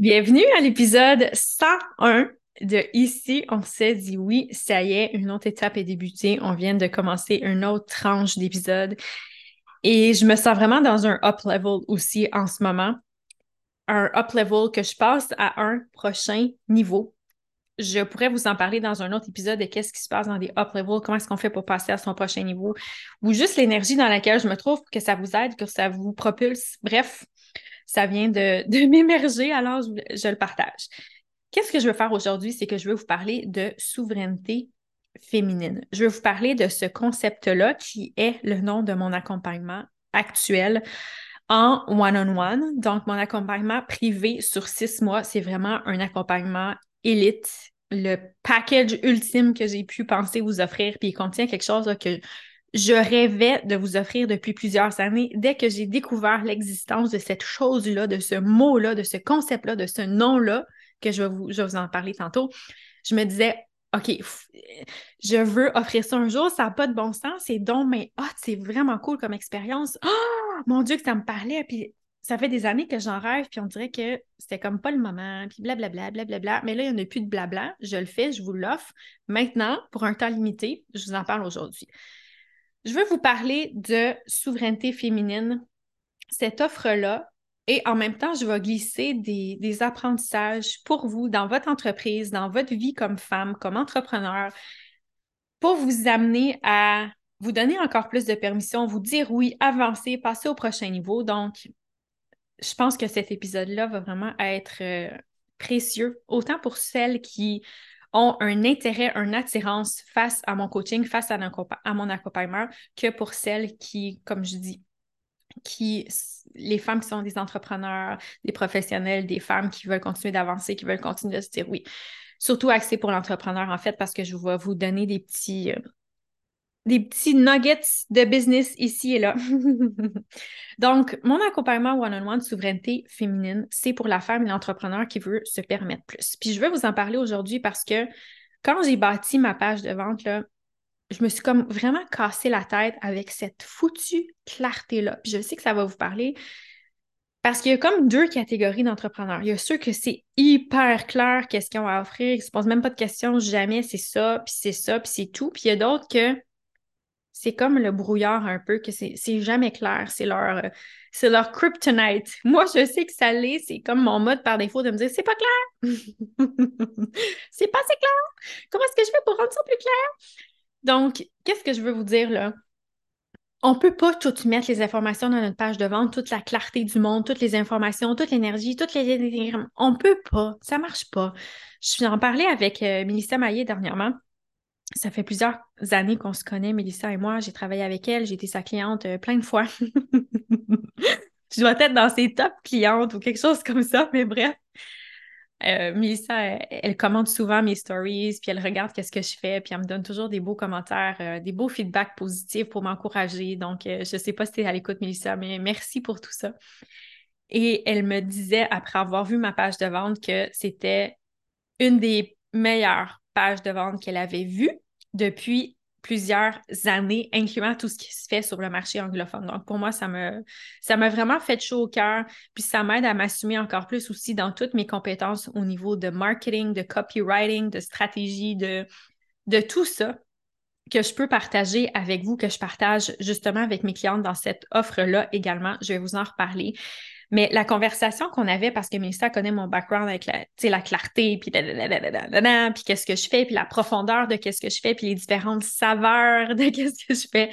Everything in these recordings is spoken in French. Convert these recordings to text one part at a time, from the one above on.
Bienvenue à l'épisode 101 de Ici, on s'est dit oui, ça y est, une autre étape est débutée. On vient de commencer une autre tranche d'épisode. Et je me sens vraiment dans un up level aussi en ce moment. Un up level que je passe à un prochain niveau. Je pourrais vous en parler dans un autre épisode de qu'est-ce qui se passe dans des up levels, comment est-ce qu'on fait pour passer à son prochain niveau, ou juste l'énergie dans laquelle je me trouve, que ça vous aide, que ça vous propulse. Bref, ça vient de, m'émerger, alors je, le partage. Qu'est-ce que je veux faire aujourd'hui? C'est que je veux vous parler de souveraineté féminine. Je veux vous parler de ce concept-là qui est le nom de mon accompagnement actuel en one-on-one. Donc, mon accompagnement privé sur six mois, c'est vraiment un accompagnement élite, le package ultime que j'ai pu penser vous offrir, puis il contient quelque chose que je rêvais de vous offrir depuis plusieurs années. Dès que j'ai découvert l'existence de cette chose-là, de ce mot-là, de ce concept-là, de ce nom-là, que je vais, vous, je vous en parler tantôt, je me disais, OK, je veux offrir ça un jour, ça n'a pas de bon sens, c'est donc, mais oh, c'est vraiment cool comme expérience. Oh, mon Dieu, que ça me parlait. Puis ça fait des années que j'en rêve, puis on dirait que c'était comme pas le moment, puis blablabla, blablabla. Mais là, il n'y en a plus de blabla. Je le fais, je vous l'offre. Maintenant, pour un temps limité, je vous en parle aujourd'hui. Je veux vous parler de souveraineté féminine, cette offre-là, et en même temps, je vais glisser des, apprentissages pour vous dans votre entreprise, dans votre vie comme femme, comme entrepreneur, pour vous amener à vous donner encore plus de permission, vous dire oui, avancer, passer au prochain niveau. Donc, je pense que cet épisode-là va vraiment être euh, précieux, autant pour celles qui ont un intérêt, une attirance face à mon coaching, face à, mon accompagnement, que pour celles qui, comme je dis, qui, les femmes qui sont des entrepreneurs, des professionnels, des femmes qui veulent continuer d'avancer, qui veulent continuer de se dire oui. Surtout axé pour l'entrepreneur, en fait, parce que je vais vous donner des petits, euh, des petits nuggets de business ici et là. Donc, mon accompagnement one-on-one de souveraineté féminine, c'est pour la femme et l'entrepreneur qui veut se permettre plus. Puis je vais vous en parler aujourd'hui parce que quand j'ai bâti ma page de vente, là, je me suis comme vraiment cassé la tête avec cette foutue clarté-là. Puis je sais que ça va vous parler parce qu'il y a comme deux catégories d'entrepreneurs. Il y a ceux que c'est hyper clair qu'est-ce qu'ils ont à offrir, ils ne se posent même pas de questions, jamais c'est ça, puis c'est ça, puis c'est tout. Puis il y a d'autres que c'est comme le brouillard un peu, que c'est jamais clair. C'est leur, euh, kryptonite. Moi, je sais que ça l'est. C'est comme mon mode par défaut de me dire c'est pas clair. c'est pas assez clair. Comment est-ce que je fais pour rendre ça plus clair? Donc, qu'est-ce que je veux vous dire là? On ne peut pas tout mettre les informations dans notre page de vente, toute la clarté du monde, toutes les informations, toute l'énergie, toutes les. On ne peut pas. Ça ne marche pas. Je suis en parler avec euh, Mélissa Maillet dernièrement ça fait plusieurs années qu'on se connaît, Mélissa et moi. J'ai travaillé avec elle, j'ai été sa cliente euh, plein de fois. je dois être dans ses top clientes ou quelque chose comme ça, mais bref. Euh, Mélissa, elle, commente souvent mes stories, puis elle regarde qu'est-ce que je fais, puis elle me donne toujours des beaux commentaires, euh, des beaux feedbacks positifs pour m'encourager. Donc, je ne sais pas si tu es à l'écoute, Mélissa, mais merci pour tout ça. Et elle me disait, après avoir vu ma page de vente, que c'était une des meilleures page de vente qu'elle avait vue depuis plusieurs années, incluant tout ce qui se fait sur le marché anglophone. Donc, pour moi, ça m'a vraiment fait chaud au cœur, puis ça m'aide à m'assumer encore plus aussi dans toutes mes compétences au niveau de marketing, de copywriting, de stratégie, de, de tout ça que je peux partager avec vous, que je partage justement avec mes clientes dans cette offre-là également. Je vais vous en reparler. Mais la conversation qu'on avait, parce que Mélissa connaît mon background avec la, la clarté, puis puis qu'est-ce que je fais, puis la profondeur de qu'est-ce que je fais, puis les différentes saveurs de qu'est-ce que je fais.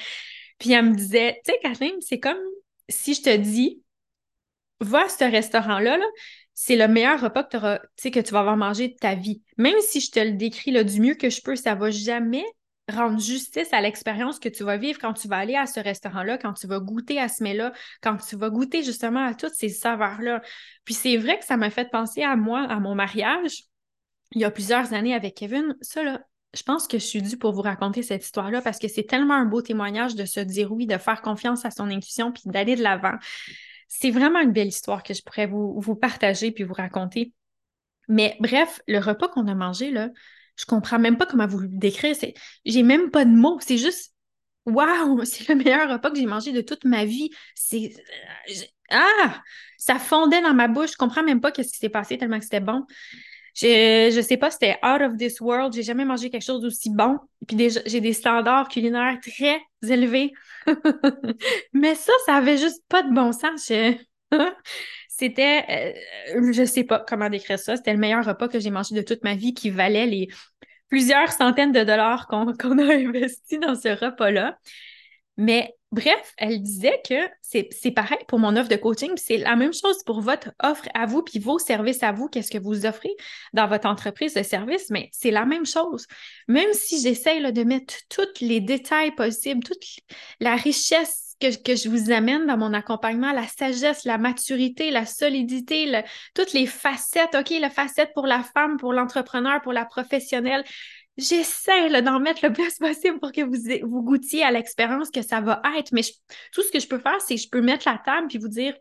Puis elle me disait, tu sais, Kathleen, c'est comme si je te dis, va à ce restaurant-là, c'est le meilleur repas que, que tu vas avoir mangé de ta vie. Même si je te le décris là, du mieux que je peux, ça va jamais rendre justice à l'expérience que tu vas vivre quand tu vas aller à ce restaurant-là, quand tu vas goûter à ce mets-là, quand tu vas goûter justement à toutes ces saveurs-là. Puis c'est vrai que ça m'a fait penser à moi, à mon mariage, il y a plusieurs années avec Kevin. Ça, là, je pense que je suis due pour vous raconter cette histoire-là parce que c'est tellement un beau témoignage de se dire oui, de faire confiance à son intuition puis d'aller de l'avant. C'est vraiment une belle histoire que je pourrais vous, vous partager puis vous raconter. Mais bref, le repas qu'on a mangé, là, je comprends même pas comment vous le décrire. J'ai même pas de mots. C'est juste, waouh, c'est le meilleur repas que j'ai mangé de toute ma vie. C'est, Ah! Ça fondait dans ma bouche. Je comprends même pas qu'est-ce qui s'est passé tellement que c'était bon. Je, je sais pas, c'était out of this world. J'ai jamais mangé quelque chose d'aussi bon. Puis déjà, j'ai des standards culinaires très élevés. Mais ça, ça avait juste pas de bon sens. c'était, euh, je sais pas comment décrire ça. C'était le meilleur repas que j'ai mangé de toute ma vie qui valait les plusieurs centaines de dollars qu'on a investis dans ce repas-là. Mais bref, elle disait que c'est pareil pour mon offre de coaching, c'est la même chose pour votre offre à vous, puis vos services à vous, qu'est-ce que vous offrez dans votre entreprise de service, mais c'est la même chose. Même si j'essaye de mettre tous les détails possibles, toute la richesse que, je vous amène dans mon accompagnement, la sagesse, la maturité, la solidité, toutes les facettes, OK, la facette pour la femme, pour l'entrepreneur, pour la professionnelle, j'essaie d'en mettre le plus possible pour que vous, vous goûtiez à l'expérience que ça va être. Mais tout ce que je peux faire, c'est que je peux mettre la table puis vous dire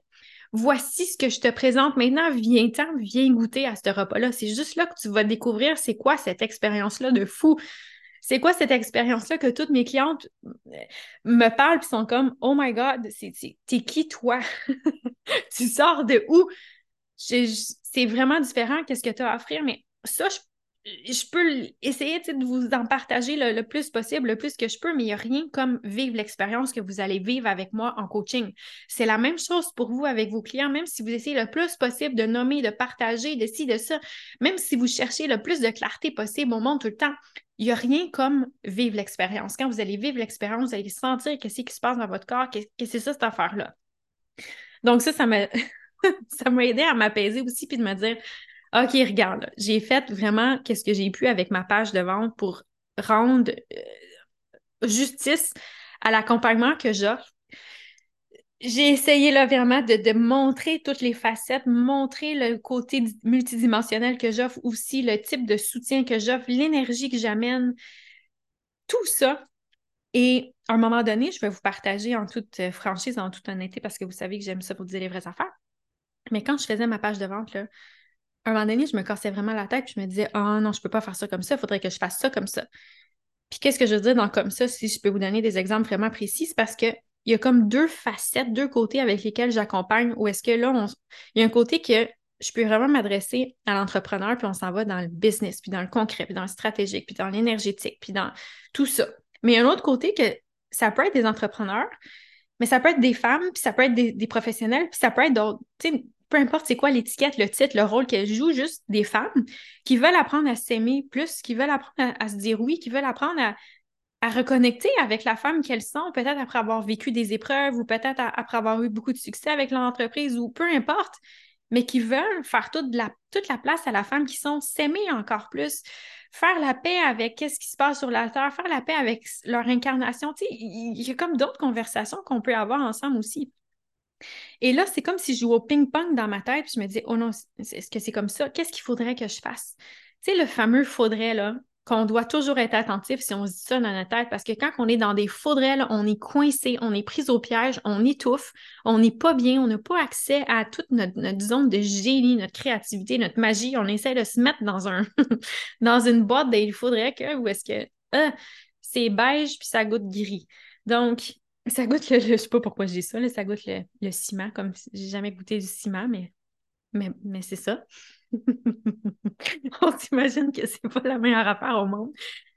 voici ce que je te présente maintenant, viens-t'en, viens goûter à ce repas-là. C'est juste là que tu vas découvrir c'est quoi cette expérience-là de fou. C'est quoi cette expérience-là que toutes mes clientes euh, me parlent et sont comme Oh my God, t'es qui toi? tu sors de où? C'est vraiment différent qu'est-ce que tu as à offrir, mais ça, je peux essayer de vous en partager le, plus possible, le plus que je peux, mais il n'y a rien comme vivre l'expérience que vous allez vivre avec moi en coaching. C'est la même chose pour vous avec vos clients, même si vous essayez le plus possible de nommer, de partager, de ci, de ça, même si vous cherchez le plus de clarté possible au monde tout le temps, il n'y a rien comme vivre l'expérience. Quand vous allez vivre l'expérience, vous allez sentir qu'est-ce qui se passe dans votre corps, que c'est ça cette affaire-là. Donc ça, ça m'a ça m'a aidé à m'apaiser aussi puis de me dire OK, regarde, j'ai fait vraiment qu'est-ce que j'ai pu avec ma page de vente pour rendre euh, justice à l'accompagnement que j'offre. J'ai essayé là vraiment de, montrer toutes les facettes, montrer le côté multidimensionnel que j'offre aussi, le type de soutien que j'offre, l'énergie que j'amène, tout ça. Et à un moment donné, je vais vous partager en toute franchise, en toute honnêteté, parce que vous savez que j'aime ça pour dire les vraies affaires. Mais quand je faisais ma page de vente, là, un moment donné, je me cassais vraiment la tête, puis je me disais, oh non, je peux pas faire ça comme ça, il faudrait que je fasse ça comme ça. Puis qu'est-ce que je veux dire dans comme ça, si je peux vous donner des exemples vraiment précis, parce qu'il y a comme deux facettes, deux côtés avec lesquels j'accompagne, où est-ce que là, il y a un côté que je peux vraiment m'adresser à l'entrepreneur, puis on s'en va dans le business, puis dans le concret, puis dans le stratégique, puis dans l'énergétique, puis dans tout ça. Mais il y a un autre côté que ça peut être des entrepreneurs, mais ça peut être des femmes, puis ça peut être des, des professionnels, puis ça peut être d'autres peu importe c'est quoi l'étiquette, le titre, le rôle qu'elles jouent, juste des femmes qui veulent apprendre à s'aimer plus, qui veulent apprendre à, se dire oui, qui veulent apprendre à, reconnecter avec la femme qu'elles sont, peut-être après avoir vécu des épreuves ou peut-être après avoir eu beaucoup de succès avec leur entreprise ou peu importe, mais qui veulent faire toute la, toute la place à la femme qui sont, s'aimer encore plus, faire la paix avec qu'est-ce qui se passe sur la Terre, faire la paix avec leur incarnation. il y a comme d'autres conversations qu'on peut avoir ensemble aussi. Et là, c'est comme si je jouais au ping-pong dans ma tête, puis je me disais, oh non, est-ce que c'est comme ça? Qu'est-ce qu'il faudrait que je fasse? Tu sais, le fameux faudrait, là, qu'on doit toujours être attentif si on se dit ça dans notre tête, parce que quand on est dans des faudrait, on est coincé, on est pris au piège, on étouffe, on n'est pas bien, on n'a pas accès à toute notre, zone de génie, notre créativité, notre magie. On essaie de se mettre dans un dans une boîte il faudrait que, ou est-ce que ah, c'est beige puis ça goûte gris. Donc, ça goûte le, je sais pas pourquoi je dis ça, ça goûte le, ciment, comme j'ai jamais goûté du ciment, mais, mais c'est ça. On s'imagine que c'est pas la meilleure affaire au monde.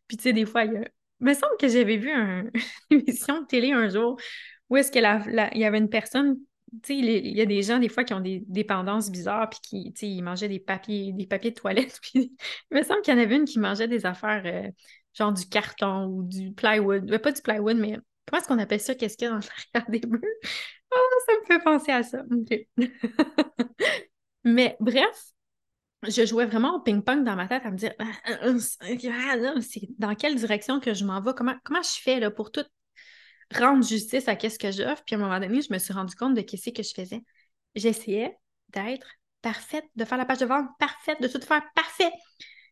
Puis tu sais, des fois, il y a. Il me semble que j'avais vu une émission de télé un jour où est-ce qu'il y avait une personne, tu sais, il y a des gens des fois qui ont des dépendances bizarres puis qui, tu sais, ils mangeaient des papiers, des papiers de toilette. Puis il me semble qu'il y en avait une qui mangeait des affaires euh, genre du carton ou du plywood. pas du plywood, mais Comment est-ce qu'on appelle ça? Qu'est-ce qu'il y a dans l'arrière des murs? Oh, ça me fait penser à ça. Mais bref, je jouais vraiment au ping-pong dans ma tête à me dire ah, ah, ah, dans quelle direction que je m'en vais, comment, comment je fais là, pour tout rendre justice à qu'est-ce que j'offre? Puis à un moment donné, je me suis rendu compte de qu'est-ce que je faisais. J'essayais d'être parfaite, de faire la page de vente parfaite, de tout faire parfait.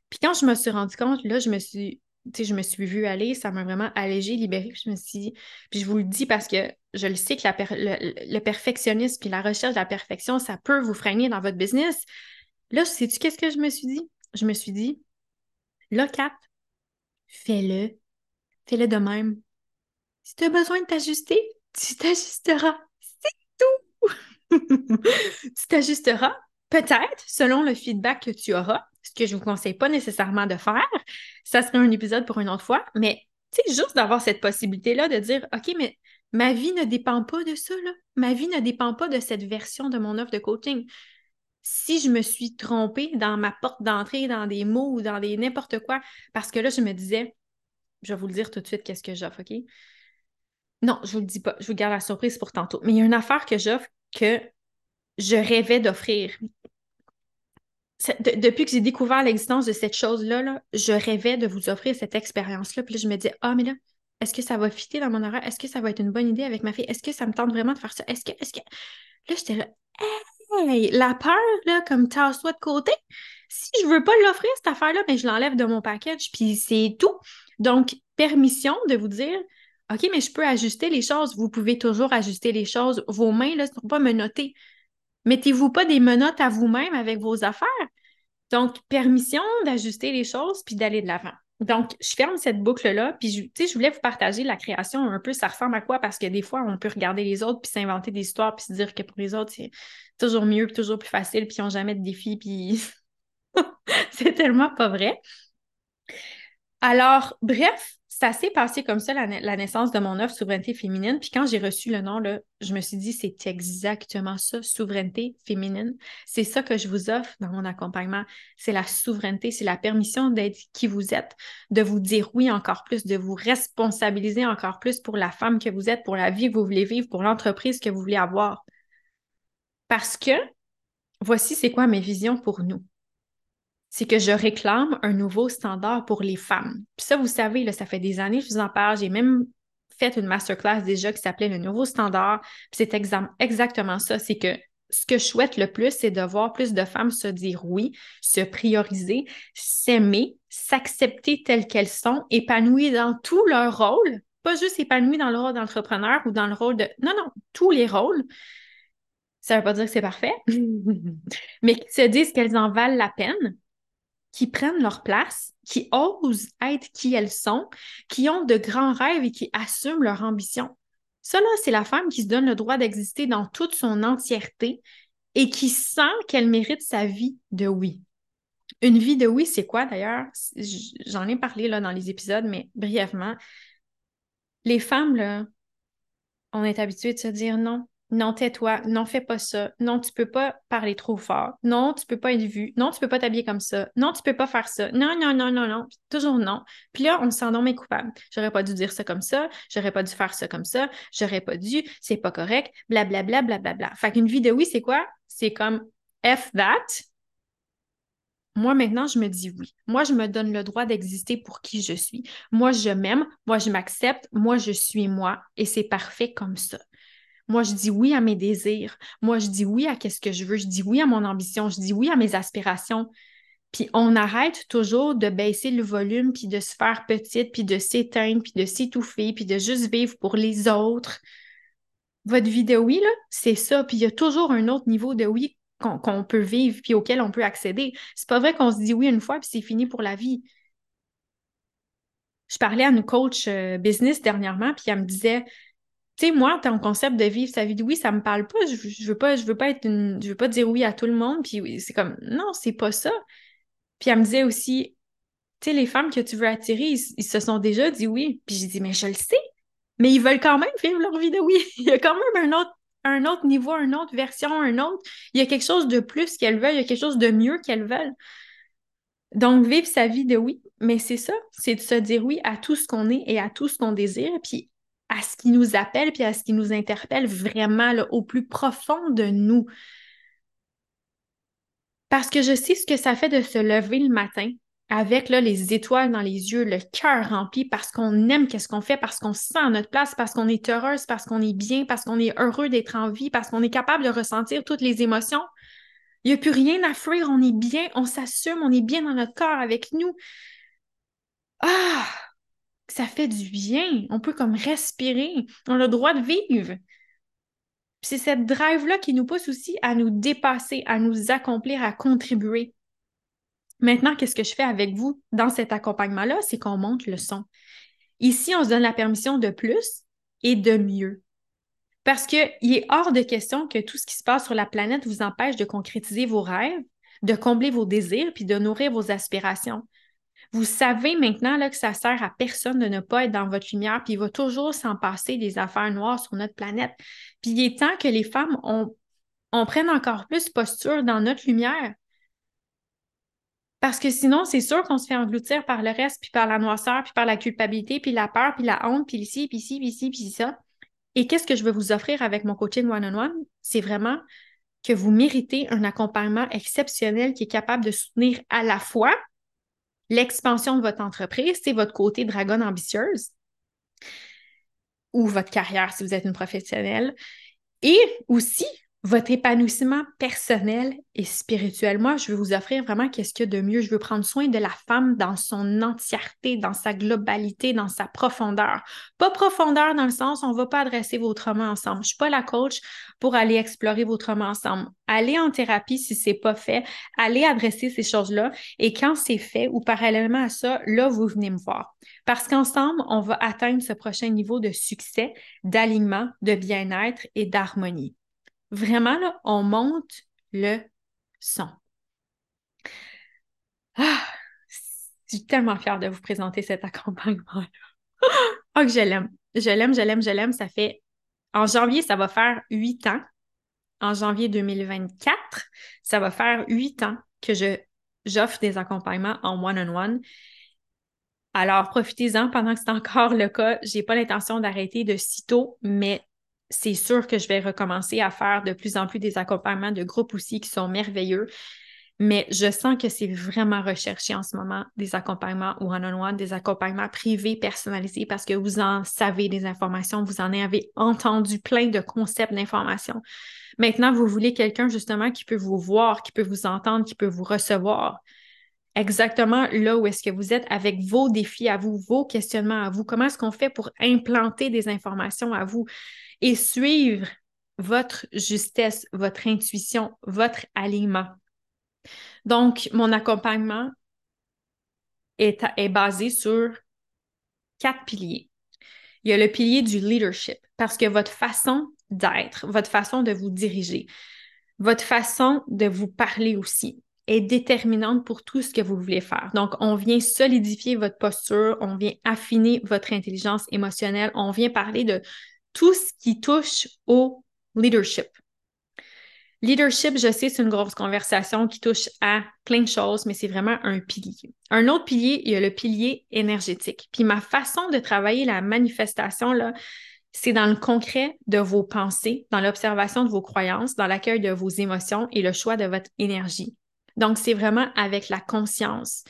Puis quand je me suis rendu compte, là, je me suis je me suis vue aller, ça m'a vraiment allégée, libérée. Puis je me suis puis je vous le dis parce que je le sais que le, perfectionnisme puis la recherche de la perfection, ça peut vous freiner dans votre business. Là, sais-tu qu'est-ce que je me suis dit? Je me suis dit, là, Kat, fais-le. Fais-le de même. Si tu as besoin de t'ajuster, tu t'ajusteras. C'est tout! tu t'ajusteras peut-être selon le feedback que tu auras, ce que je ne vous conseille pas nécessairement de faire. Ça serait un épisode pour une autre fois, mais tu sais, juste d'avoir cette possibilité-là de dire, OK, mais ma vie ne dépend pas de ça. Ma vie ne dépend pas de cette version de mon offre de coaching. Si je me suis trompée dans ma porte d'entrée, dans des mots ou dans des n'importe quoi, parce que là, je me disais, je vais vous le dire tout de suite, qu'est-ce que j'offre, OK? Non, je vous le dis pas. Je vous garde la surprise pour tantôt. Mais il y a une affaire que j'offre que je rêvais d'offrir. depuis que j'ai découvert l'existence de cette chose-là, je rêvais de vous offrir cette expérience-là. Puis là, je me disais, ah, mais là, est-ce que ça va fitter dans mon horaire? Est-ce que ça va être une bonne idée avec ma fille? Est-ce que ça me tente vraiment de faire ça? Est-ce que, est-ce que. Là, j'étais là, hey, la peur, là, comme tasse-toi de côté. Si je veux pas l'offrir, cette affaire-là, ben, je l'enlève de mon package, puis c'est tout. Donc, permission de vous dire, OK, mais je peux ajuster les choses. Vous pouvez toujours ajuster les choses. Vos mains, là, ne sont pas menottées. Mettez-vous pas des menottes à vous-même avec vos affaires. Donc, permission d'ajuster les choses puis d'aller de l'avant. Donc, je ferme cette boucle-là, puis je, je voulais vous partager la création un peu, ça ressemble à quoi? Parce que des fois, on peut regarder les autres, puis s'inventer des histoires, puis se dire que pour les autres, c'est toujours mieux, toujours plus facile, puis ils n'ont jamais de défis, puis c'est tellement pas vrai. Alors, bref, ça s'est passé comme ça, la, naissance de mon offre Souveraineté féminine. Puis quand j'ai reçu le nom, là, je me suis dit, c'est exactement ça, souveraineté féminine. C'est ça que je vous offre dans mon accompagnement. C'est la souveraineté, c'est la permission d'être qui vous êtes, de vous dire oui encore plus, de vous responsabiliser encore plus pour la femme que vous êtes, pour la vie que vous voulez vivre, pour l'entreprise que vous voulez avoir. Parce que voici c'est quoi mes visions pour nous? C'est que je réclame un nouveau standard pour les femmes. Puis ça, vous savez, là, ça fait des années que je vous en parle. J'ai même fait une masterclass déjà qui s'appelait le nouveau standard. C'est exactement ça. C'est que ce que je souhaite le plus, c'est de voir plus de femmes se dire oui, se prioriser, s'aimer, s'accepter telles qu'elles sont, épanouies dans tout leur rôle, pas juste épanouies dans le rôle d'entrepreneur ou dans le rôle de... Non, non, tous les rôles. Ça ne veut pas dire que c'est parfait, mais qui se disent qu'elles en valent la peine, qui prennent leur place, qui osent être qui elles sont, qui ont de grands rêves et qui assument leur ambition. Ça, c'est la femme qui se donne le droit d'exister dans toute son entièreté et qui sent qu'elle mérite sa vie de oui. Une vie de oui, c'est quoi d'ailleurs? J'en ai parlé là, dans les épisodes, mais brièvement. Les femmes, là, on est habitué de se dire non, non, tais-toi, non, fais pas ça, non, tu peux pas parler trop fort, non, tu peux pas être vu, non, tu peux pas t'habiller comme ça, non, tu peux pas faire ça, non, non, non, non, non, toujours non. Puis là, on se sent donc coupable. J'aurais pas dû dire ça comme ça, j'aurais pas dû faire ça comme ça, j'aurais pas dû, c'est pas correct, blablabla, blablabla. Bla, bla. Fait qu'une vie de oui, c'est quoi? C'est comme F that. Moi, maintenant, je me dis oui. Moi, je me donne le droit d'exister pour qui je suis. Moi, je m'aime, moi, je m'accepte, moi, je suis moi, et c'est parfait comme ça. Moi, je dis oui à mes désirs. Moi, je dis oui à qu'est-ce que je veux. Je dis oui à mon ambition. Je dis oui à mes aspirations. Puis on arrête toujours de baisser le volume, puis de se faire petite, puis de s'éteindre, puis de s'étouffer, puis de juste vivre pour les autres. Votre vie de oui, là, c'est ça. Puis il y a toujours un autre niveau de oui qu'on peut vivre, puis auquel on peut accéder. C'est pas vrai qu'on se dit oui une fois, puis c'est fini pour la vie. Je parlais à une coach euh, business dernièrement, puis elle me disait tu sais, moi, ton concept de vivre sa vie de oui, ça me parle pas. Je, je veux pas, je veux pas être une, je veux pas dire oui à tout le monde. Puis c'est comme, non, c'est pas ça. Puis elle me disait aussi, tu sais, les femmes que tu veux attirer, ils, se sont déjà dit oui. Puis j'ai dit, mais je le sais. Mais ils veulent quand même vivre leur vie de oui. Il y a quand même un autre, un autre niveau, une autre version, un autre. Il y a quelque chose de plus qu'elles veulent, il y a quelque chose de mieux qu'elles veulent. Donc, vivre sa vie de oui, mais c'est ça, c'est de se dire oui à tout ce qu'on est et à tout ce qu'on désire, puis à ce qui nous appelle puis à ce qui nous interpelle vraiment au plus profond de nous. Parce que je sais ce que ça fait de se lever le matin avec là, les étoiles dans les yeux, le cœur rempli, parce qu'on aime qu'est-ce qu'on fait, parce qu'on se sent à notre place, parce qu'on est heureuse, parce qu'on est bien, parce qu'on est heureux d'être en vie, parce qu'on est capable de ressentir toutes les émotions. Il n'y a plus rien à fuir, on est bien, on s'assume, on est bien dans notre corps avec nous. Ah! Ça fait du bien. On peut comme respirer. On a le droit de vivre. C'est cette drive-là qui nous pousse aussi à nous dépasser, à nous accomplir, à contribuer. Maintenant, qu'est-ce que je fais avec vous dans cet accompagnement-là? C'est qu'on monte le son. Ici, on se donne la permission de plus et de mieux. Parce qu'il est hors de question que tout ce qui se passe sur la planète vous empêche de concrétiser vos rêves, de combler vos désirs, puis de nourrir vos aspirations. Vous savez maintenant là, que ça sert à personne de ne pas être dans votre lumière, puis il va toujours s'en passer des affaires noires sur notre planète. Puis il est temps que les femmes on prenne encore plus posture dans notre lumière. Parce que sinon, c'est sûr qu'on se fait engloutir par le reste, puis par la noirceur, puis par la culpabilité, puis la peur, puis la honte, puis ici, puis ici, puis ici, puis ça. Et qu'est-ce que je veux vous offrir avec mon coaching one-on-one? C'est vraiment que vous méritez un accompagnement exceptionnel qui est capable de soutenir à la fois l'expansion de votre entreprise, c'est votre côté dragon ambitieuse ou votre carrière si vous êtes une professionnelle, et aussi votre épanouissement personnel et spirituel. Moi, je veux vous offrir vraiment qu'est-ce qu'il y a de mieux. Je veux prendre soin de la femme dans son entièreté, dans sa globalité, dans sa profondeur. Pas profondeur dans le sens, on ne va pas adresser vos traumas ensemble. Je ne suis pas la coach pour aller explorer vos traumas ensemble. Allez en thérapie si ce n'est pas fait. Allez adresser ces choses-là. Et quand c'est fait ou parallèlement à ça, là, vous venez me voir. Parce qu'ensemble, on va atteindre ce prochain niveau de succès, d'alignement, de bien-être et d'harmonie. Vraiment, là, on monte le son. Ah, je suis tellement fière de vous présenter cet accompagnement-là. oh, que je l'aime. Je l'aime, je l'aime, je l'aime. Ça fait. En janvier, ça va faire huit ans. En janvier 2024, ça va faire huit ans que je, j'offre des accompagnements en one-on-one. Alors, profitez-en pendant que c'est encore le cas. Je n'ai pas l'intention d'arrêter de sitôt, mais c'est sûr que je vais recommencer à faire de plus en plus des accompagnements de groupe aussi qui sont merveilleux. Mais je sens que c'est vraiment recherché en ce moment des accompagnements one-on-one, des accompagnements privés, personnalisés, parce que vous en savez des informations, vous en avez entendu plein de concepts d'informations. Maintenant, vous voulez quelqu'un justement qui peut vous voir, qui peut vous entendre, qui peut vous recevoir exactement là où est-ce que vous êtes avec vos défis à vous, vos questionnements à vous. Comment est-ce qu'on fait pour implanter des informations à vous? Et suivre votre justesse, votre intuition, votre alignement. Donc, mon accompagnement est, est basé sur quatre piliers. Il y a le pilier du leadership, parce que votre façon d'être, votre façon de vous diriger, votre façon de vous parler aussi est déterminante pour tout ce que vous voulez faire. Donc, on vient solidifier votre posture, on vient affiner votre intelligence émotionnelle, on vient parler de tout ce qui touche au leadership. Leadership, je sais, c'est une grosse conversation qui touche à plein de choses, mais c'est vraiment un pilier. Un autre pilier, il y a le pilier énergétique. Puis ma façon de travailler la manifestation, c'est dans le concret de vos pensées, dans l'observation de vos croyances, dans l'accueil de vos émotions et le choix de votre énergie. Donc, c'est vraiment avec la conscience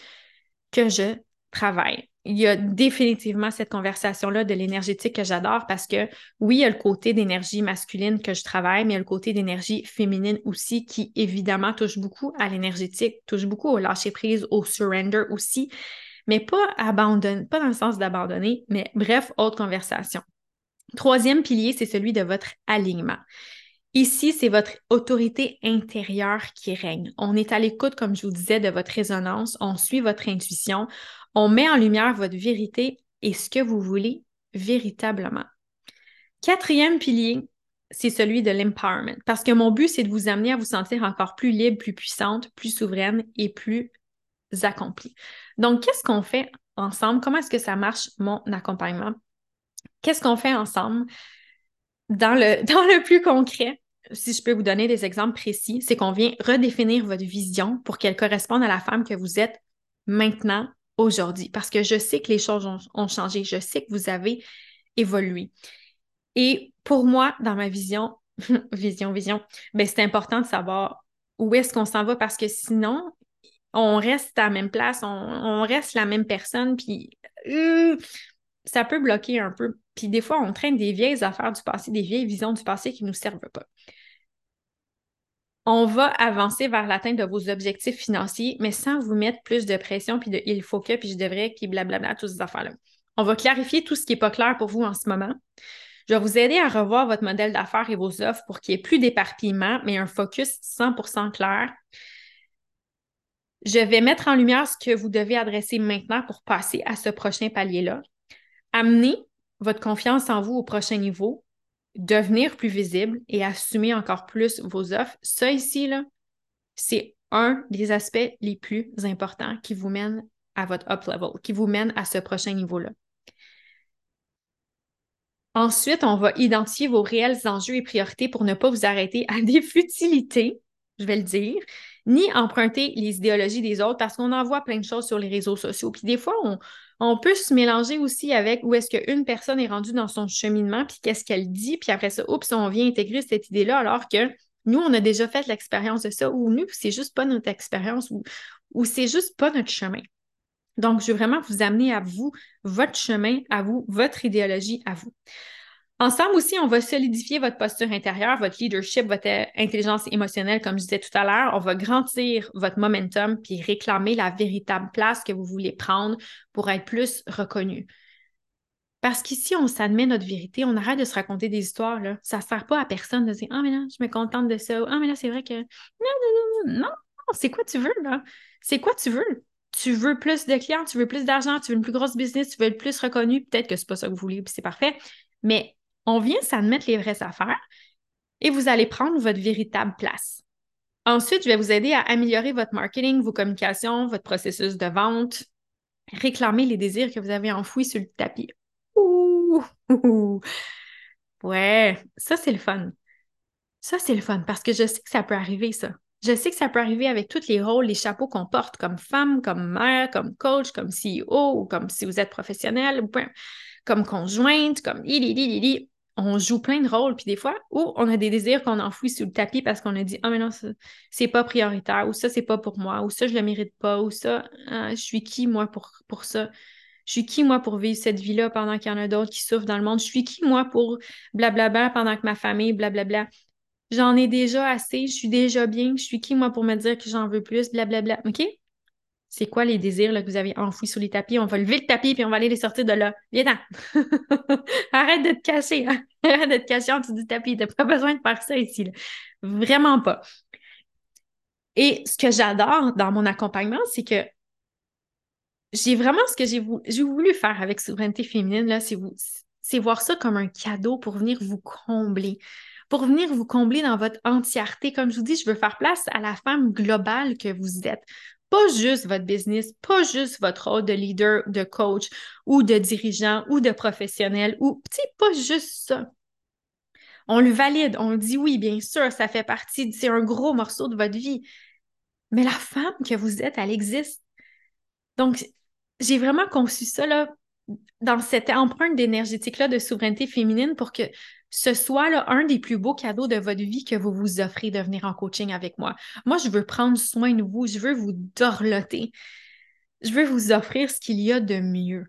que je travaille il y a définitivement cette conversation-là de l'énergétique que j'adore parce que oui, il y a le côté d'énergie masculine que je travaille, mais il y a le côté d'énergie féminine aussi qui évidemment touche beaucoup à l'énergétique, touche beaucoup au lâcher-prise, au surrender aussi, mais pas abandonner, pas dans le sens d'abandonner, mais bref, autre conversation. Troisième pilier, c'est celui de votre alignement. Ici, c'est votre autorité intérieure qui règne. On est à l'écoute, comme je vous disais, de votre résonance, on suit votre intuition, on met en lumière votre vérité et ce que vous voulez véritablement. Quatrième pilier, c'est celui de l'empowerment, parce que mon but, c'est de vous amener à vous sentir encore plus libre, plus puissante, plus souveraine et plus accomplie. Donc, qu'est-ce qu'on fait ensemble? Comment est-ce que ça marche, mon accompagnement? Qu'est-ce qu'on fait ensemble? Dans le, dans le plus concret, si je peux vous donner des exemples précis, c'est qu'on vient redéfinir votre vision pour qu'elle corresponde à la femme que vous êtes maintenant aujourd'hui parce que je sais que les choses ont, changé, je sais que vous avez évolué. Et pour moi, dans ma vision, vision, vision, ben c'est important de savoir où est-ce qu'on s'en va parce que sinon, on reste à la même place, on, reste la même personne, puis euh, ça peut bloquer un peu. Puis des fois, on traîne des vieilles affaires du passé, des vieilles visions du passé qui ne nous servent pas on va avancer vers l'atteinte de vos objectifs financiers, mais sans vous mettre plus de pression, puis de il faut que, puis je devrais, puis blablabla, toutes ces affaires-là. On va clarifier tout ce qui n'est pas clair pour vous en ce moment. Je vais vous aider à revoir votre modèle d'affaires et vos offres pour qu'il y ait plus d'éparpillement, mais un focus 100% clair. Je vais mettre en lumière ce que vous devez adresser maintenant pour passer à ce prochain palier-là. Amener votre confiance en vous au prochain niveau devenir plus visible et assumer encore plus vos offres, ça ici, c'est un des aspects les plus importants qui vous mène à votre up level, qui vous mène à ce prochain niveau-là. Ensuite, on va identifier vos réels enjeux et priorités pour ne pas vous arrêter à des futilités, je vais le dire, ni emprunter les idéologies des autres parce qu'on en voit plein de choses sur les réseaux sociaux. Puis des fois, on, peut se mélanger aussi avec où est-ce qu'une personne est rendue dans son cheminement, puis qu'est-ce qu'elle dit, puis après ça, oups, on vient intégrer cette idée-là alors que nous, on a déjà fait l'expérience de ça, ou nous, c'est juste pas notre expérience, ou, ou c'est juste pas notre chemin. Donc, je veux vraiment vous amener à vous, votre chemin à vous, votre idéologie à vous. Ensemble aussi, on va solidifier votre posture intérieure, votre leadership, votre intelligence émotionnelle, comme je disais tout à l'heure. On va grandir votre momentum puis réclamer la véritable place que vous voulez prendre pour être plus reconnu. Parce qu'ici, on s'admet notre vérité, on arrête de se raconter des histoires. Là. Ça ne sert pas à personne de dire Ah, mais là, je me contente de ça. Ah, mais là, c'est vrai que. Non, non, non, non, non, c'est quoi tu veux, là? C'est quoi tu veux? Tu veux plus de clients, tu veux plus d'argent, tu veux une plus grosse business, tu veux être plus reconnu. Peut-être que c'est pas ça que vous voulez, puis c'est parfait. Mais on vient s'admettre les vraies affaires et vous allez prendre votre véritable place. Ensuite, je vais vous aider à améliorer votre marketing, vos communications, votre processus de vente, réclamer les désirs que vous avez enfouis sur le tapis. Ouh! Ouais, ça c'est le fun. Ça c'est le fun parce que je sais que ça peut arriver, ça. Je sais que ça peut arriver avec tous les rôles, les chapeaux qu'on porte comme femme, comme mère, comme coach, comme CEO ou comme si vous êtes professionnel, comme conjointe, comme on joue plein de rôles, puis des fois, ou on a des désirs qu'on enfouit sous le tapis parce qu'on a dit Ah, mais non, c'est pas prioritaire, ou ça, c'est pas pour moi, ou ça, je le mérite pas, ou ça, hein, je suis qui, moi, pour, pour ça? Je suis qui, moi, pour vivre cette vie-là pendant qu'il y en a d'autres qui souffrent dans le monde? Je suis qui, moi, pour blablabla pendant que ma famille, blablabla? J'en ai déjà assez, je suis déjà bien, je suis qui, moi, pour me dire que j'en veux plus, blablabla. OK? C'est quoi les désirs que vous avez enfouis sur les tapis? On va lever le tapis puis on va aller les sortir de là. Viens Arrête de te cacher. Hein. Arrête de te cacher en dessous du tapis. Tu n'as pas besoin de faire ça ici. Vraiment pas. Et ce que j'adore dans mon accompagnement, c'est que j'ai vraiment ce que j'ai voulu, faire avec Souveraineté féminine, c'est voir ça comme un cadeau pour venir vous combler pour venir vous combler dans votre entièreté. Comme je vous dis, je veux faire place à la femme globale que vous êtes pas juste votre business, pas juste votre rôle de leader, de coach ou de dirigeant ou de professionnel ou, tu pas juste ça. On le valide, on le dit oui, bien sûr, ça fait partie, c'est un gros morceau de votre vie. Mais la femme que vous êtes, elle existe. Donc, j'ai vraiment conçu ça là, dans cette empreinte d'énergétique-là de souveraineté féminine pour que ce soit là, un des plus beaux cadeaux de votre vie que vous vous offrez de venir en coaching avec moi. Moi, je veux prendre soin de vous, je veux vous dorloter. Je veux vous offrir ce qu'il y a de mieux.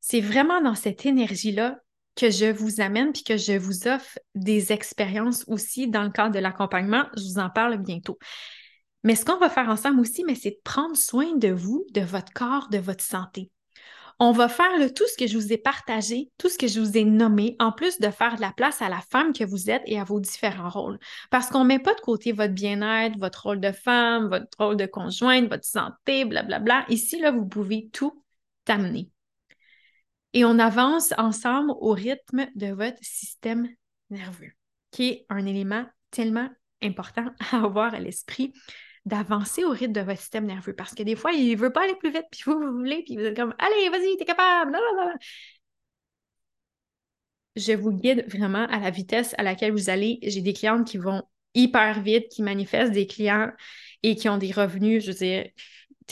C'est vraiment dans cette énergie-là que je vous amène puis que je vous offre des expériences aussi dans le cadre de l'accompagnement. Je vous en parle bientôt. Mais ce qu'on va faire ensemble aussi, c'est de prendre soin de vous, de votre corps, de votre santé on va faire tout ce que je vous ai partagé, tout ce que je vous ai nommé, en plus de faire de la place à la femme que vous êtes et à vos différents rôles. Parce qu'on ne met pas de côté votre bien-être, votre rôle de femme, votre rôle de conjointe, votre santé, blablabla. Ici, là, vous pouvez tout amener. Et on avance ensemble au rythme de votre système nerveux, qui est un élément tellement important à avoir à l'esprit d'avancer au rythme de votre système nerveux. Parce que des fois, il ne veut pas aller plus vite, puis vous, vous voulez, puis vous êtes comme Allez, vas-y, t'es capable! Je vous guide vraiment à la vitesse à laquelle vous allez. J'ai des clientes qui vont hyper vite, qui manifestent des clients et qui ont des revenus, je veux dire,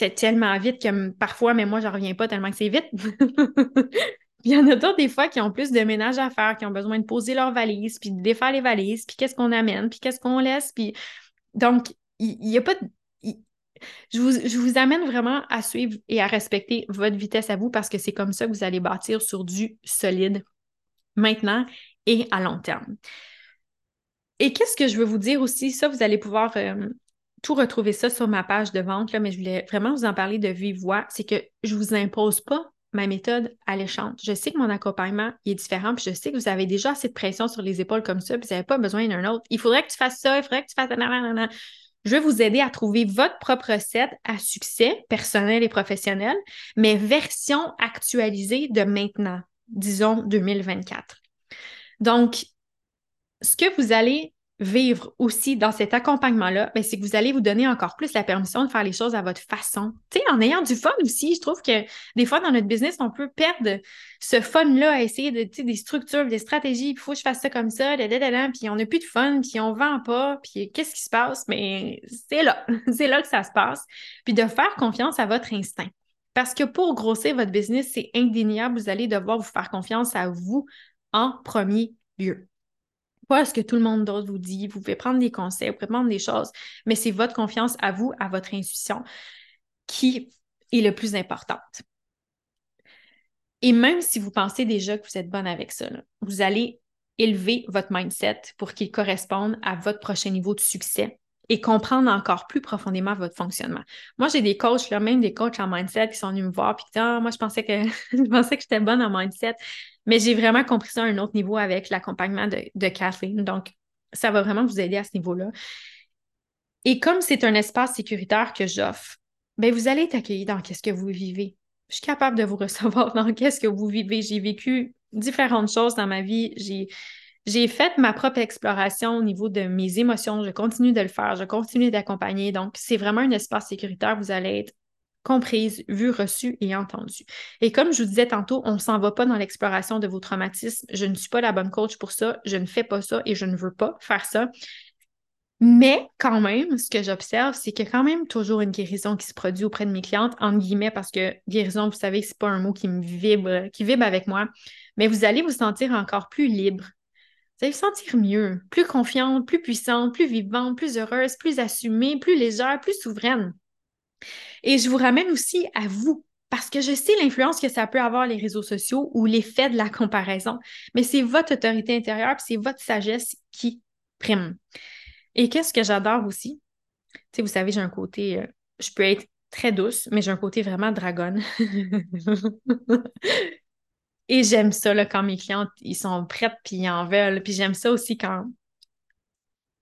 tellement vite que parfois, mais moi, je reviens pas tellement que c'est vite. il y en a d'autres, des fois, qui ont plus de ménage à faire, qui ont besoin de poser leurs valises, puis de défaire les valises, puis qu'est-ce qu'on amène, puis qu'est-ce qu'on laisse. Puis... Donc, il n'y a pas je, vous, je vous amène vraiment à suivre et à respecter votre vitesse à vous parce que c'est comme ça que vous allez bâtir sur du solide maintenant et à long terme. Et qu'est-ce que je veux vous dire aussi? Ça, vous allez pouvoir euh, tout retrouver ça sur ma page de vente, là, mais je voulais vraiment vous en parler de vive voix. C'est que je ne vous impose pas ma méthode alléchante. Je sais que mon accompagnement est différent, puis je sais que vous avez déjà assez de pression sur les épaules comme ça, puis vous n'avez pas besoin d'un autre. Il faudrait que tu fasses ça, il faudrait que tu fasses... Je vais vous aider à trouver votre propre recette à succès personnel et professionnel, mais version actualisée de maintenant, disons 2024. Donc, ce que vous allez vivre aussi dans cet accompagnement-là, ben, c'est que vous allez vous donner encore plus la permission de faire les choses à votre façon. Tu sais, en ayant du fun aussi, je trouve que des fois dans notre business, on peut perdre ce fun-là à essayer de, des structures, des stratégies, il faut que je fasse ça comme ça, puis on n'a plus de fun, puis on vend pas, puis qu'est-ce qui se passe? Mais c'est là, c'est là que ça se passe. Puis de faire confiance à votre instinct. Parce que pour grossir votre business, c'est indéniable, vous allez devoir vous faire confiance à vous en premier lieu pas ce que tout le monde d'autre vous dit. Vous pouvez prendre des conseils, vous pouvez prendre des choses, mais c'est votre confiance à vous, à votre intuition qui est le plus importante. Et même si vous pensez déjà que vous êtes bonne avec ça, vous allez élever votre mindset pour qu'il corresponde à votre prochain niveau de succès et comprendre encore plus profondément votre fonctionnement. Moi, j'ai des coachs, là, même des coachs en mindset qui sont venus me voir et qui disent Ah, moi, je pensais que je pensais que j'étais bonne en mindset. Mais j'ai vraiment compris ça à un autre niveau avec l'accompagnement de, Kathleen. Donc, ça va vraiment vous aider à ce niveau-là. Et comme c'est un espace sécuritaire que j'offre, bien, vous allez être accueilli dans qu'est-ce que vous vivez. Je suis capable de vous recevoir dans qu'est-ce que vous vivez. J'ai vécu différentes choses dans ma vie. J'ai, j'ai fait ma propre exploration au niveau de mes émotions. Je continue de le faire. Je continue d'accompagner. Donc, c'est vraiment un espace sécuritaire. Vous allez être comprise, vue, reçue et entendue. Et comme je vous disais tantôt, on ne s'en va pas dans l'exploration de vos traumatismes. Je ne suis pas la bonne coach pour ça. Je ne fais pas ça et je ne veux pas faire ça. Mais quand même, ce que j'observe, c'est qu'il y a quand même toujours une guérison qui se produit auprès de mes clientes, entre guillemets, parce que guérison, vous savez, ce n'est pas un mot qui me vibre, qui vibre avec moi, mais vous allez vous sentir encore plus libre. Vous allez vous sentir mieux, plus confiante, plus puissante, plus vivante, plus heureuse, plus assumée, plus légère, plus souveraine. Et je vous ramène aussi à vous, parce que je sais l'influence que ça peut avoir les réseaux sociaux ou l'effet de la comparaison, mais c'est votre autorité intérieure, c'est votre sagesse qui prime. Et qu'est-ce que j'adore aussi? Tu sais, vous savez, j'ai un côté, euh, je peux être très douce, mais j'ai un côté vraiment dragonne. Et j'aime ça là, quand mes clientes, ils sont prêtes puis ils en veulent. Puis j'aime ça aussi quand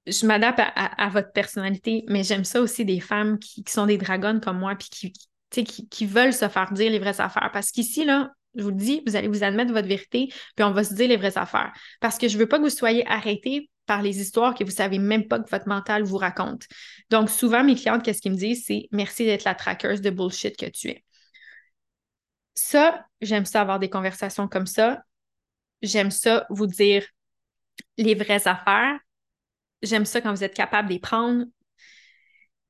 je m'adapte à, votre personnalité, mais j'aime ça aussi des femmes qui, sont des dragonnes comme moi, puis qui, qui, veulent se faire dire les vraies affaires. Parce qu'ici, là, je vous le dis, vous allez vous admettre votre vérité, puis on va se dire les vraies affaires. Parce que je ne veux pas que vous soyez arrêtés par les histoires que vous ne savez même pas que votre mental vous raconte. Donc, souvent, mes clientes, qu'est-ce qu'ils me disent? C'est merci d'être la trackeuse de bullshit que tu es. Ça, j'aime ça avoir des conversations comme ça. J'aime ça vous dire les vraies affaires j'aime ça quand vous êtes capable d'y prendre.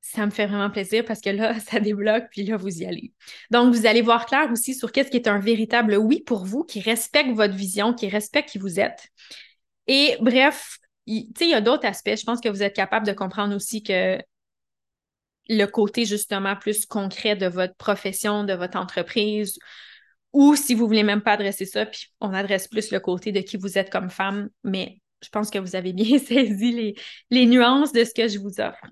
Ça me fait vraiment plaisir parce que là, ça débloque, puis là, vous y allez. Donc, vous allez voir clair aussi sur qu'est-ce qui est un véritable oui pour vous, qui respecte votre vision, qui respecte qui vous êtes. Et bref, il, il y a d'autres aspects. Je pense que vous êtes capable de comprendre aussi que le côté justement plus concret de votre profession, de votre entreprise, ou si vous voulez même pas adresser ça, puis on adresse plus le côté de qui vous êtes comme femme, mais je pense que vous avez bien saisi les, nuances de ce que je vous offre.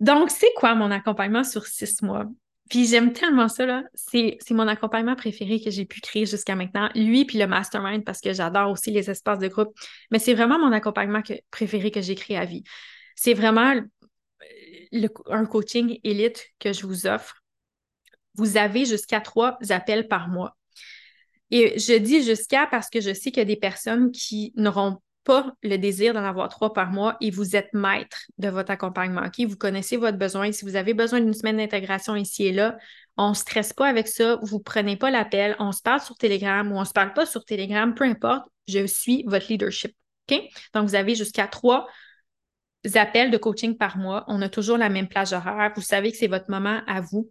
Donc, c'est quoi mon accompagnement sur six mois? Puis j'aime tellement ça, là. C'est, mon accompagnement préféré que j'ai pu créer jusqu'à maintenant. Lui, puis le mastermind, parce que j'adore aussi les espaces de groupe. Mais c'est vraiment mon accompagnement préféré que j'ai créé à vie. C'est vraiment un coaching élite que je vous offre. Vous avez jusqu'à trois appels par mois. Et je dis jusqu'à parce que je sais qu'il y a des personnes qui n'auront pas le désir d'en avoir trois par mois et vous êtes maître de votre accompagnement. Vous connaissez votre besoin. Si vous avez besoin d'une semaine d'intégration ici et là, on ne stresse pas avec ça. Vous ne prenez pas l'appel. On se parle sur Telegram ou on ne se parle pas sur Telegram, peu importe. Je suis votre leadership. Donc, vous avez jusqu'à trois appels de coaching par mois. On a toujours la même plage horaire. Vous savez que c'est votre moment à vous.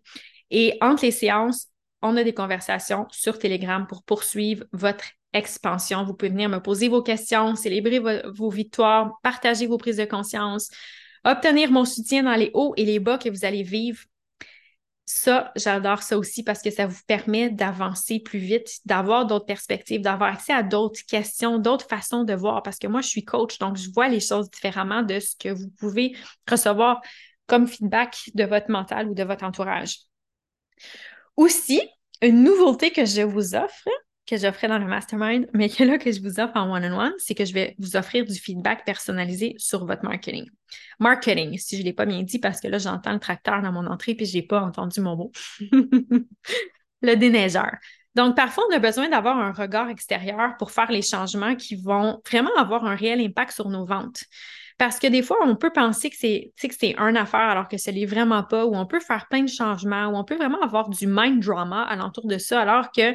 Et entre les séances, on a des conversations sur Telegram pour poursuivre votre expansion. Vous pouvez venir me poser vos questions, célébrer vos, victoires, partager vos prises de conscience, obtenir mon soutien dans les hauts et les bas que vous allez vivre. Ça, j'adore ça aussi parce que ça vous permet d'avancer plus vite, d'avoir d'autres perspectives, d'avoir accès à d'autres questions, d'autres façons de voir. Parce que moi, je suis coach, donc je vois les choses différemment de ce que vous pouvez recevoir comme feedback de votre mental ou de votre entourage. Aussi, une nouveauté que je vous offre, que j'offrais dans le mastermind, mais que là, que je vous offre en one-on-one, c'est que je vais vous offrir du feedback personnalisé sur votre marketing. Marketing, si je ne l'ai pas bien dit, parce que là, j'entends le tracteur dans mon entrée puis je n'ai pas entendu mon mot. le déneigeur. Donc, parfois, on a besoin d'avoir un regard extérieur pour faire les changements qui vont vraiment avoir un réel impact sur nos ventes. Parce que des fois, on peut penser que c'est, que c'est une affaire alors que ce n'est vraiment pas, ou on peut faire plein de changements, ou on peut vraiment avoir du mind drama alentour de ça, alors que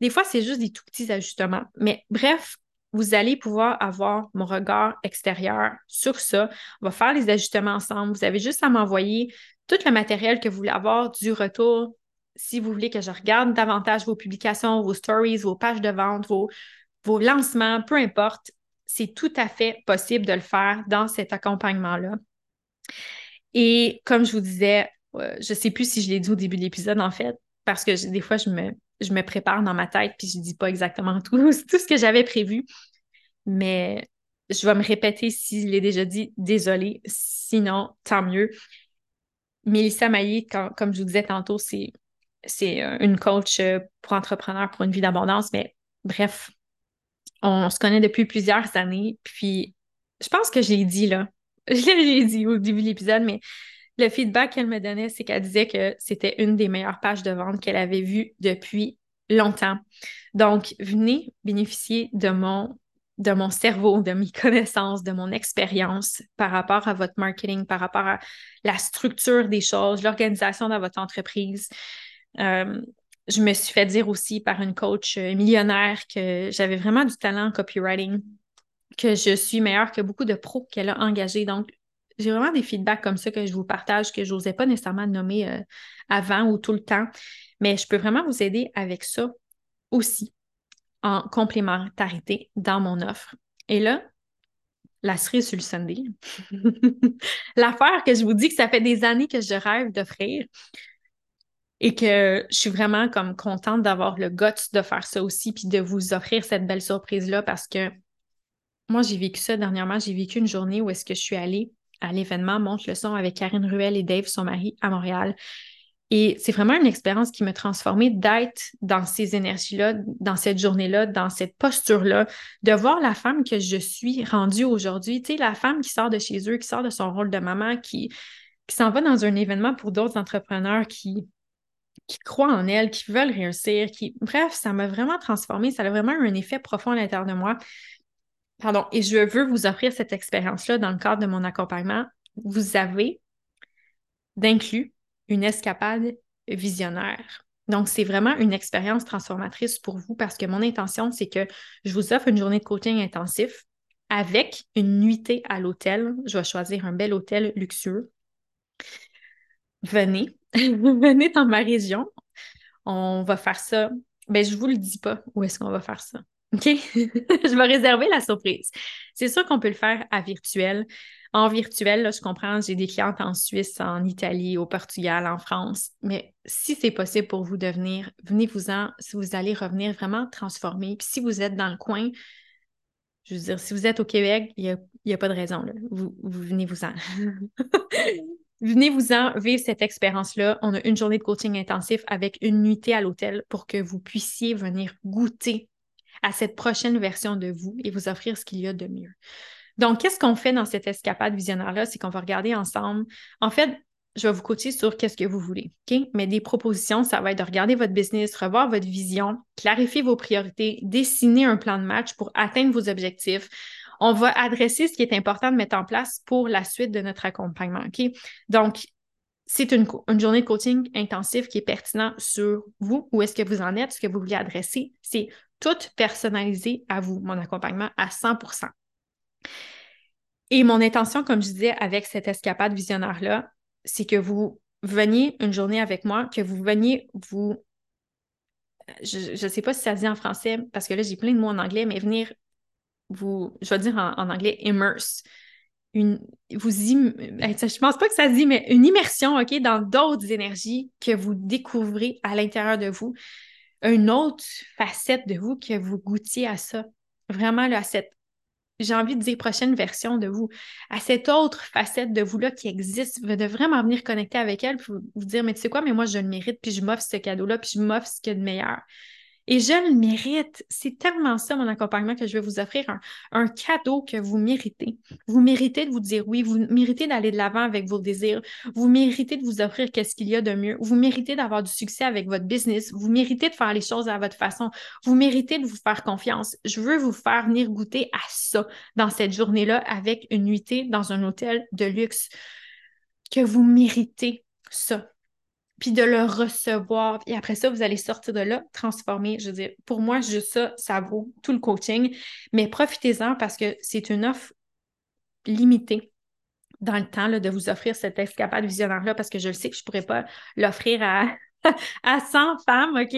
des fois, c'est juste des tout petits ajustements. Mais bref, vous allez pouvoir avoir mon regard extérieur sur ça. On va faire les ajustements ensemble. Vous avez juste à m'envoyer tout le matériel que vous voulez avoir du retour. Si vous voulez que je regarde davantage vos publications, vos stories, vos pages de vente, vos, vos lancements, peu importe, c'est tout à fait possible de le faire dans cet accompagnement-là. Et comme je vous disais, euh, je ne sais plus si je l'ai dit au début de l'épisode, en fait, parce que des fois, je me, je me prépare dans ma tête puis je dis pas exactement tout, ce que j'avais prévu. Mais je vais me répéter si je l'ai déjà dit, désolée. Sinon, tant mieux. Mélissa Maillé, comme je vous disais tantôt, c'est, une coach euh, pour entrepreneurs pour une vie d'abondance. Mais bref, on se connaît depuis plusieurs années. Puis je pense que je l'ai dit là. Je l'ai dit au début de l'épisode, mais le feedback qu'elle me donnait, c'est qu'elle disait que c'était une des meilleures pages de vente qu'elle avait vues depuis longtemps. Donc, venez bénéficier de mon, cerveau, de mes connaissances, de mon expérience par rapport à votre marketing, par rapport à la structure des choses, l'organisation dans votre entreprise. Euh, je me suis fait dire aussi par une coach millionnaire que j'avais vraiment du talent en copywriting, que je suis meilleure que beaucoup de pros qu'elle a engagés. Donc, j'ai vraiment des feedbacks comme ça que je vous partage, que je n'osais pas nécessairement nommer euh, avant ou tout le temps. Mais je peux vraiment vous aider avec ça aussi, en complémentarité dans mon offre. Et là, la cerise sur le Sunday. L'affaire que je vous dis que ça fait des années que je rêve d'offrir et que je suis vraiment comme contente d'avoir le guts de faire ça aussi puis de vous offrir cette belle surprise-là parce que moi, j'ai vécu ça dernièrement. J'ai vécu une journée où est-ce que je suis allée à l'événement Monte le son avec Karine Ruel et Dave, son mari, à Montréal. Et c'est vraiment une expérience qui m'a transformée d'être dans ces énergies-là, dans cette journée-là, dans cette posture-là, de voir la femme que je suis rendue aujourd'hui. Tu sais, la femme qui sort de chez eux, qui sort de son rôle de maman, qui, qui s'en va dans un événement pour d'autres entrepreneurs qui, qui croient en elle, qui veulent réussir, qui... Bref, ça m'a vraiment transformée. Ça a vraiment eu un effet profond à l'intérieur de moi. Pardon, et je veux vous offrir cette expérience-là dans le cadre de mon accompagnement. Vous avez d'inclus une escapade visionnaire. Donc, c'est vraiment une expérience transformatrice pour vous parce que mon intention, c'est que je vous offre une journée de coaching intensif avec une nuitée à l'hôtel. Je vais choisir un bel hôtel luxueux. Venez, venez dans ma région. On va faire ça. Ben, je ne vous le dis pas où est-ce qu'on va faire ça. OK? je vais réserver la surprise. C'est sûr qu'on peut le faire à virtuel. En virtuel, là, je comprends, j'ai des clientes en Suisse, en Italie, au Portugal, en France. Mais si c'est possible pour vous de venir, venez-vous-en. Si vous allez revenir vraiment transformé. Puis si vous êtes dans le coin, je veux dire, si vous êtes au Québec, il n'y a, pas de raison. Là. Vous venez-vous-en. Venez-vous-en vivre cette expérience-là. On a une journée de coaching intensif avec une nuitée à l'hôtel pour que vous puissiez venir goûter à cette prochaine version de vous et vous offrir ce qu'il y a de mieux. Donc, qu'est-ce qu'on fait dans cette escapade visionnaire-là? C'est qu'on va regarder ensemble. En fait, je vais vous coacher sur qu'est-ce que vous voulez. OK? Mais des propositions, ça va être de regarder votre business, revoir votre vision, clarifier vos priorités, dessiner un plan de match pour atteindre vos objectifs. On va adresser ce qui est important de mettre en place pour la suite de notre accompagnement. OK? Donc, c'est une, journée de coaching intensif qui est pertinent sur vous, où est-ce que vous en êtes, ce que vous voulez adresser. C'est tout personnalisé à vous, mon accompagnement à 100% Et mon intention, comme je disais, avec cette escapade visionnaire-là, c'est que vous veniez une journée avec moi, que vous veniez vous. Je ne sais pas si ça dit en français, parce que là, j'ai plein de mots en anglais, mais venir vous. Je vais dire en, anglais immerse. Une, vous je pense pas que ça se dit, mais une immersion, OK, dans d'autres énergies que vous découvrez à l'intérieur de vous une autre facette de vous que vous goûtiez à ça. Vraiment, là, à cette, j'ai envie de dire prochaine version de vous, à cette autre facette de vous-là qui existe, de vraiment venir connecter avec elle, puis vous, dire, mais tu sais quoi, mais moi, je le mérite, puis je m'offre ce cadeau-là, puis je m'offre ce qu'il y a de meilleur. Et je le mérite. C'est tellement ça, mon accompagnement, que je vais vous offrir un, cadeau que vous méritez. Vous méritez de vous dire oui, vous méritez d'aller de l'avant avec vos désirs, vous méritez de vous offrir qu'est-ce qu'il y a de mieux, vous méritez d'avoir du succès avec votre business, vous méritez de faire les choses à votre façon, vous méritez de vous faire confiance. Je veux vous faire venir goûter à ça dans cette journée-là avec une nuitée dans un hôtel de luxe. Que vous méritez ça puis de le recevoir. Et après ça, vous allez sortir de là, transformer. Je veux dire, pour moi, juste ça, ça vaut tout le coaching. Mais profitez-en parce que c'est une offre limitée dans le temps là, de vous offrir cette escapade visionnaire-là parce que je le sais que je ne pourrais pas l'offrir à, à 100 femmes, OK?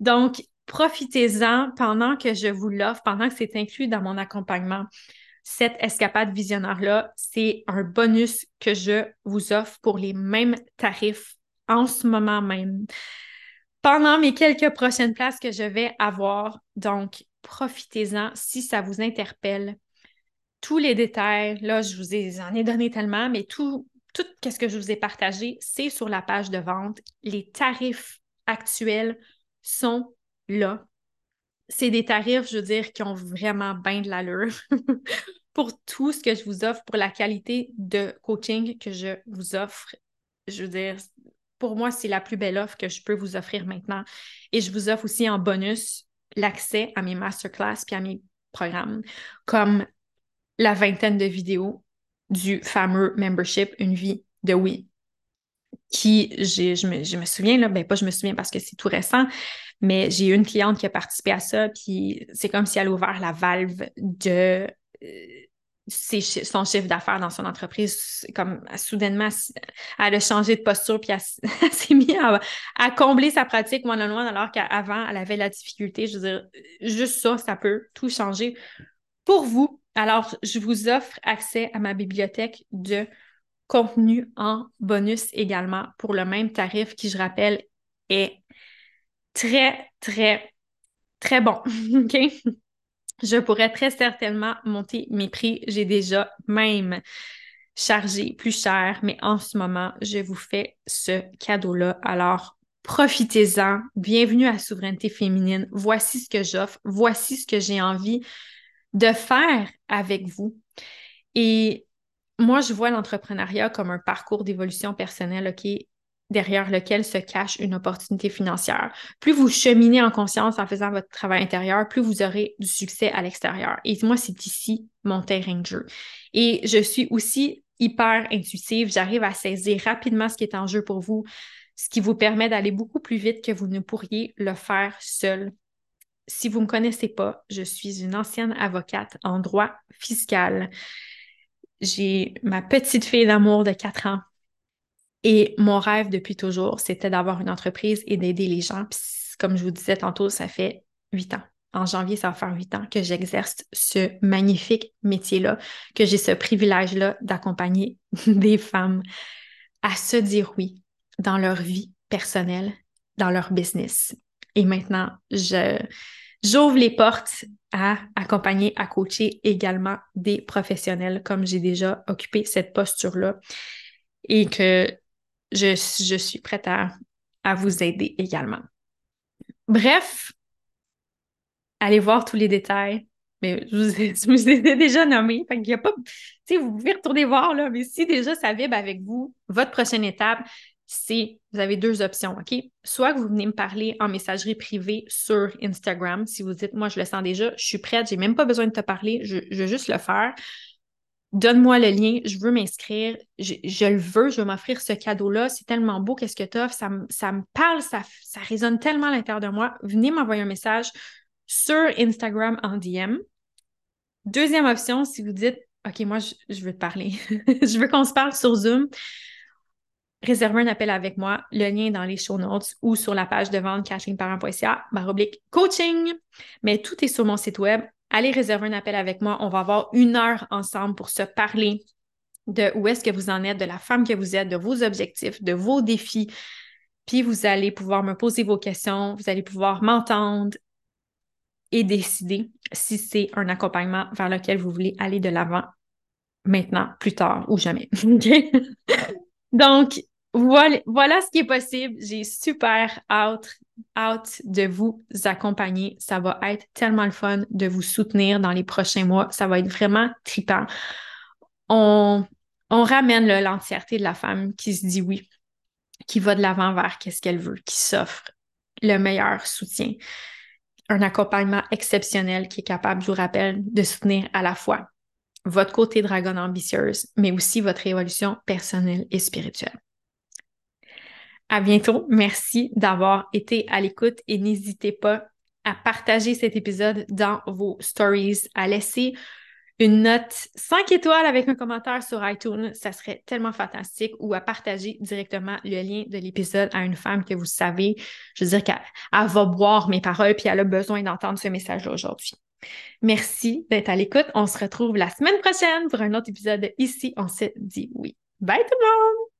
Donc, profitez-en pendant que je vous l'offre, pendant que c'est inclus dans mon accompagnement. Cette escapade visionnaire-là, c'est un bonus que je vous offre pour les mêmes tarifs en ce moment même pendant mes quelques prochaines places que je vais avoir. Donc, profitez-en si ça vous interpelle. Tous les détails, là, je vous ai, en ai donné tellement, mais tout, tout ce que je vous ai partagé, c'est sur la page de vente. Les tarifs actuels sont là. C'est des tarifs, je veux dire, qui ont vraiment bien de l'allure pour tout ce que je vous offre, pour la qualité de coaching que je vous offre. Je veux dire, pour moi, c'est la plus belle offre que je peux vous offrir maintenant. Et je vous offre aussi en bonus l'accès à mes masterclass puis à mes programmes, comme la vingtaine de vidéos du fameux membership Une vie de oui, qui, je me, je me souviens, là, ben pas je me souviens parce que c'est tout récent, mais j'ai une cliente qui a participé à ça, puis c'est comme si elle a ouvert la valve de euh, son chiffre d'affaires dans son entreprise, comme soudainement, elle a changé de posture, puis elle, s'est mise à, combler sa pratique one-on-one, alors qu'avant, elle avait la difficulté. Je veux dire, juste ça, ça peut tout changer pour vous. Alors, je vous offre accès à ma bibliothèque de contenu en bonus également pour le même tarif qui, je rappelle, est très, très, très bon. OK? Je pourrais très certainement monter mes prix. J'ai déjà même chargé plus cher, mais en ce moment, je vous fais ce cadeau-là. Alors, profitez-en. Bienvenue à Souveraineté féminine. Voici ce que j'offre. Voici ce que j'ai envie de faire avec vous. Et moi, je vois l'entrepreneuriat comme un parcours d'évolution personnelle, OK? Derrière lequel se cache une opportunité financière. Plus vous cheminez en conscience en faisant votre travail intérieur, plus vous aurez du succès à l'extérieur. Et moi, c'est ici mon terrain de jeu. Et je suis aussi hyper intuitive. J'arrive à saisir rapidement ce qui est en jeu pour vous, ce qui vous permet d'aller beaucoup plus vite que vous ne pourriez le faire seul. Si vous ne me connaissez pas, je suis une ancienne avocate en droit fiscal. J'ai ma petite fille d'amour de 4 ans et mon rêve depuis toujours, c'était d'avoir une entreprise et d'aider les gens. Puis, comme je vous disais tantôt, ça fait huit ans. En janvier, ça va faire huit ans que j'exerce ce magnifique métier-là, que j'ai ce privilège-là d'accompagner des femmes à se dire oui dans leur vie personnelle, dans leur business. Et maintenant, je, j'ouvre les portes à accompagner, à coacher également des professionnels comme j'ai déjà occupé cette posture-là et que je, suis prête à, vous aider également. Bref, allez voir tous les détails. Mais je vous ai, déjà nommé. Fait y a pas. vous pouvez retourner voir, là, mais si déjà ça vibre avec vous, votre prochaine étape, c'est vous avez deux options, OK? Soit que vous venez me parler en messagerie privée sur Instagram. Si vous dites, moi, je le sens déjà, je suis prête, j'ai même pas besoin de te parler, je, je veux juste le faire donne-moi le lien, je veux m'inscrire, je, le veux, je veux m'offrir ce cadeau-là, c'est tellement beau, qu'est-ce que tu offres, ça, me parle, ça, résonne tellement à l'intérieur de moi. Venez m'envoyer un message sur Instagram en DM. Deuxième option, si vous dites, OK, moi, je, veux te parler, je veux qu'on se parle sur Zoom, réservez un appel avec moi, le lien est dans les show notes ou sur la page de vente catherineparent.ca, oblique coaching, mais tout est sur mon site web allez réserver un appel avec moi. On va avoir une heure ensemble pour se parler de où est-ce que vous en êtes, de la femme que vous êtes, de vos objectifs, de vos défis. Puis vous allez pouvoir me poser vos questions, vous allez pouvoir m'entendre et décider si c'est un accompagnement vers lequel vous voulez aller de l'avant maintenant, plus tard ou jamais. Donc, voilà, voilà ce qui est possible. J'ai super hâte hâte de vous accompagner. Ça va être tellement le fun de vous soutenir dans les prochains mois. Ça va être vraiment trippant. On, ramène l'entièreté de la femme qui se dit oui, qui va de l'avant vers qu'est-ce qu'elle veut, qui s'offre le meilleur soutien. Un accompagnement exceptionnel qui est capable, je vous rappelle, de soutenir à la fois votre côté dragon ambitieuse, mais aussi votre évolution personnelle et spirituelle. À bientôt. Merci d'avoir été à l'écoute et n'hésitez pas à partager cet épisode dans vos stories, à laisser une note 5 étoiles avec un commentaire sur iTunes, ça serait tellement fantastique, ou à partager directement le lien de l'épisode à une femme que vous savez, je veux dire qu'elle va boire mes paroles puis elle a besoin d'entendre ce message-là aujourd'hui. Merci d'être à l'écoute. On se retrouve la semaine prochaine pour un autre épisode Ici, on se dit oui. Bye tout le monde!